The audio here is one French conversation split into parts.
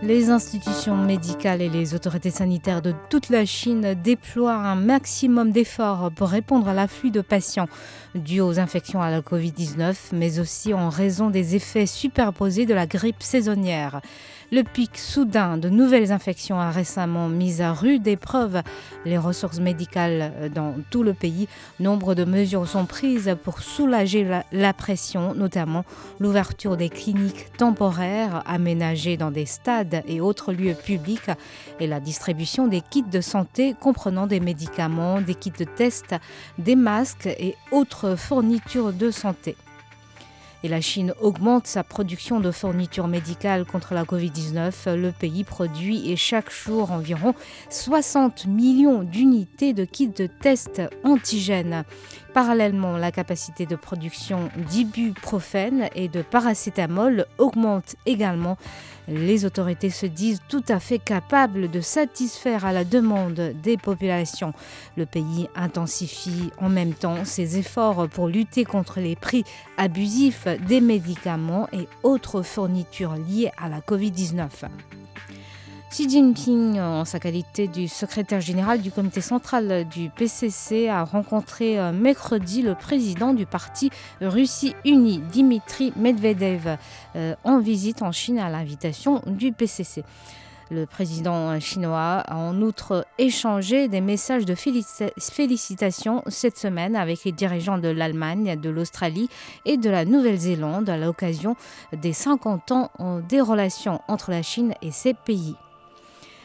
Les institutions médicales et les autorités sanitaires de toute la Chine déploient un maximum d'efforts pour répondre à l'afflux de patients dus aux infections à la Covid-19, mais aussi en raison des effets superposés de la grippe saisonnière. Le pic soudain de nouvelles infections a récemment mis à rude épreuve les ressources médicales dans tout le pays. Nombre de mesures sont prises pour soulager la, la pression, notamment l'ouverture des cliniques temporaires aménagées dans des stades et autres lieux publics et la distribution des kits de santé comprenant des médicaments, des kits de test, des masques et autres fournitures de santé. Et la Chine augmente sa production de fournitures médicales contre la Covid-19. Le pays produit et chaque jour environ 60 millions d'unités de kits de tests antigènes. Parallèlement, la capacité de production d'ibuprofène et de paracétamol augmente également. Les autorités se disent tout à fait capables de satisfaire à la demande des populations. Le pays intensifie en même temps ses efforts pour lutter contre les prix abusifs des médicaments et autres fournitures liées à la Covid-19. Xi Jinping, en sa qualité du secrétaire général du comité central du PCC, a rencontré euh, mercredi le président du parti Russie Unie, Dimitri Medvedev, euh, en visite en Chine à l'invitation du PCC. Le président chinois a en outre échangé des messages de félici- félicitations cette semaine avec les dirigeants de l'Allemagne, de l'Australie et de la Nouvelle-Zélande à l'occasion des 50 ans euh, des relations entre la Chine et ces pays.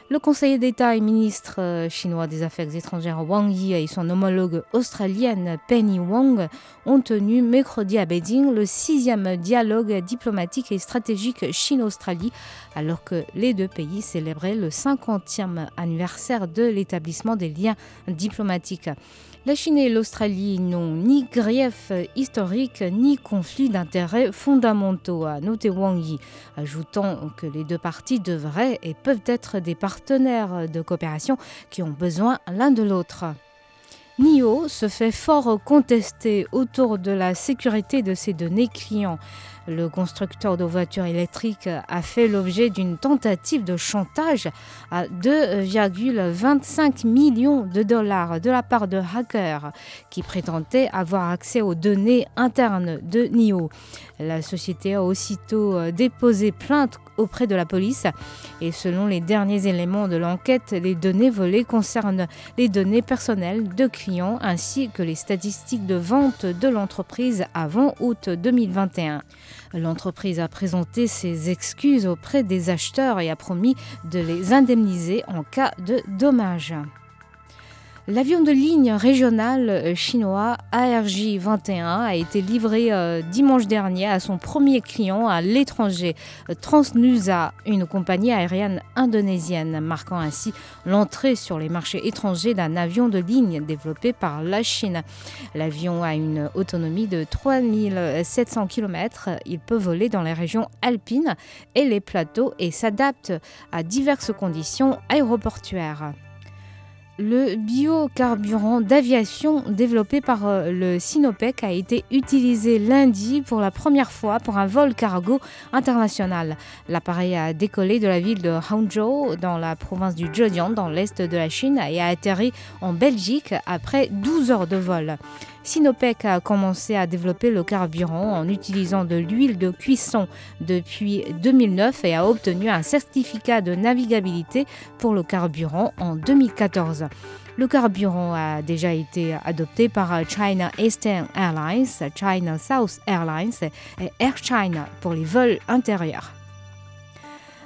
Le conseiller d'État et ministre euh, chinois des Affaires étrangères Wang Yi et son homologue australienne Penny Wong ont tenu mercredi à Beijing le sixième dialogue diplomatique et stratégique Chine-Australie, alors que les deux pays célébraient le 50e anniversaire de l'établissement des liens diplomatiques. La Chine et l'Australie n'ont ni grief historique ni conflit d'intérêts fondamentaux, a noté Wang Yi, ajoutant que les deux parties devraient et peuvent être des partenaires de coopération qui ont besoin l'un de l'autre. NIO se fait fort contester autour de la sécurité de ses données clients. Le constructeur de voitures électriques a fait l'objet d'une tentative de chantage à 2,25 millions de dollars de la part de hackers qui prétendaient avoir accès aux données internes de NIO. La société a aussitôt déposé plainte auprès de la police et selon les derniers éléments de l'enquête, les données volées concernent les données personnelles de clients ainsi que les statistiques de vente de l'entreprise avant août 2021. L'entreprise a présenté ses excuses auprès des acheteurs et a promis de les indemniser en cas de dommages. L'avion de ligne régional chinois ARJ 21 a été livré euh, dimanche dernier à son premier client à l'étranger, Transnusa, une compagnie aérienne indonésienne, marquant ainsi l'entrée sur les marchés étrangers d'un avion de ligne développé par la Chine. L'avion a une autonomie de 3700 km. Il peut voler dans les régions alpines et les plateaux et s'adapte à diverses conditions aéroportuaires. Le biocarburant d'aviation développé par euh, le Sinopec a été utilisé lundi pour la première fois pour un vol cargo international. L'appareil a décollé de la ville de Hangzhou dans la province du Zhejiang dans l'est de la Chine et a atterri en Belgique après 12 heures de vol. Sinopec a commencé à développer le carburant en utilisant de l'huile de cuisson depuis 2009 et a obtenu un certificat de navigabilité pour le carburant en 2014. Le carburant a déjà été adopté par China Eastern Airlines, China South Airlines et Air China pour les vols intérieurs.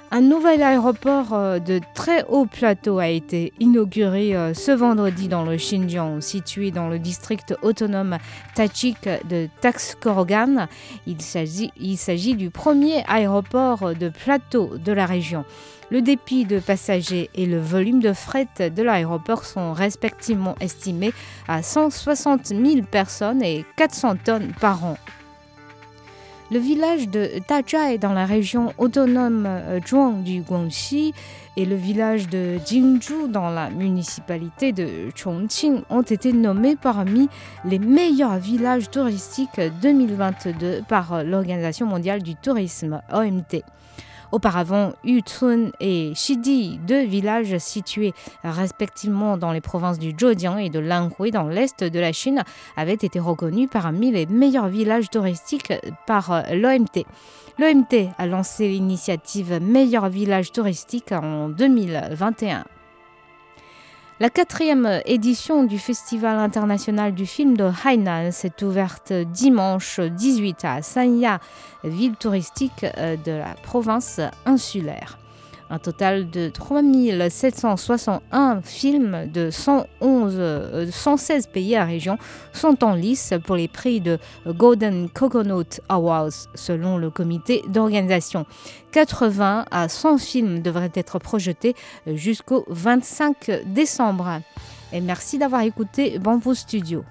Un nouvel aéroport euh, de très haut plateau a été inauguré euh, ce vendredi dans le Xinjiang, situé dans le district autonome tachik de Taxkorogan. Il s'agit du premier aéroport de plateau de la région. Le dépit de passagers et le volume de fret de l'aéroport sont respectivement estimés à 160 000 personnes et 400 tonnes par an. Le village de Dazhai dans la région autonome euh, Zhuang du Guangxi et le village de Jingzhou dans la municipalité de Chongqing ont été nommés parmi les meilleurs villages touristiques 2022 par l'Organisation mondiale du tourisme OMT. Auparavant, Yutun et Shidi, deux villages situés respectivement dans les provinces du Zhejiang et de Lanhui dans l'est de la Chine, avaient été reconnus parmi les meilleurs villages touristiques par l'OMT. L'OMT a lancé l'initiative Meilleur village touristique en 2021. La quatrième édition du Festival international du film de Hainan s'est ouverte dimanche 18 à Sanya, ville touristique euh, de la province insulaire. Un total de 3761 films de 111, 116 euh, pays à région sont en lice pour les prix de Golden Coconut Awards selon le comité d'organisation. 80 à 100 films devraient être projetés jusqu'au 25 décembre. Merci d'avoir écouté Bamboo Studio.